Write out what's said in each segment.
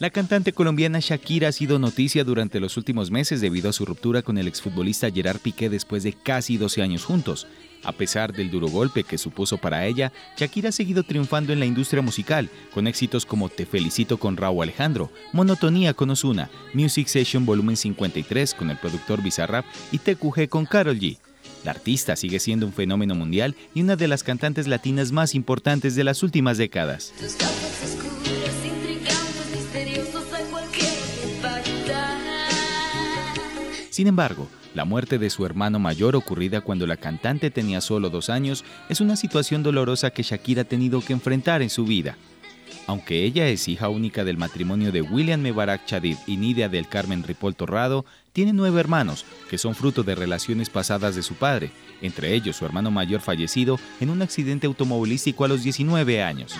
La cantante colombiana Shakira ha sido noticia durante los últimos meses debido a su ruptura con el exfutbolista Gerard Piqué después de casi 12 años juntos. A pesar del duro golpe que supuso para ella, Shakira ha seguido triunfando en la industria musical, con éxitos como Te felicito con Raúl Alejandro, Monotonía con Osuna, Music Session Volumen 53 con el productor Bizarrap y TQG con Carol G. La artista sigue siendo un fenómeno mundial y una de las cantantes latinas más importantes de las últimas décadas. Sin embargo, la muerte de su hermano mayor ocurrida cuando la cantante tenía solo dos años es una situación dolorosa que Shakira ha tenido que enfrentar en su vida. Aunque ella es hija única del matrimonio de William Mebarak Chadid y Nidia del Carmen Ripoll Torrado, tiene nueve hermanos, que son fruto de relaciones pasadas de su padre, entre ellos su hermano mayor fallecido en un accidente automovilístico a los 19 años.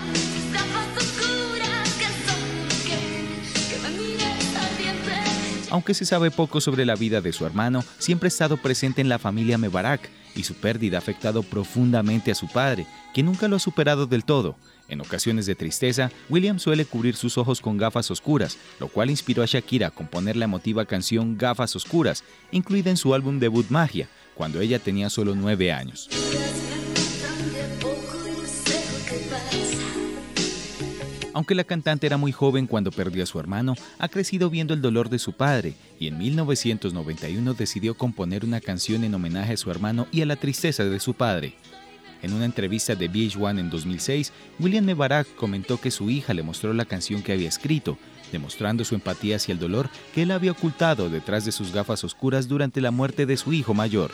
Aunque se sabe poco sobre la vida de su hermano, siempre ha estado presente en la familia Mebarak y su pérdida ha afectado profundamente a su padre, que nunca lo ha superado del todo. En ocasiones de tristeza, William suele cubrir sus ojos con gafas oscuras, lo cual inspiró a Shakira a componer la emotiva canción Gafas Oscuras, incluida en su álbum debut Magia, cuando ella tenía solo nueve años. Aunque la cantante era muy joven cuando perdió a su hermano, ha crecido viendo el dolor de su padre y en 1991 decidió componer una canción en homenaje a su hermano y a la tristeza de su padre. En una entrevista de VH1 en 2006, William Nevarak comentó que su hija le mostró la canción que había escrito, demostrando su empatía hacia el dolor que él había ocultado detrás de sus gafas oscuras durante la muerte de su hijo mayor.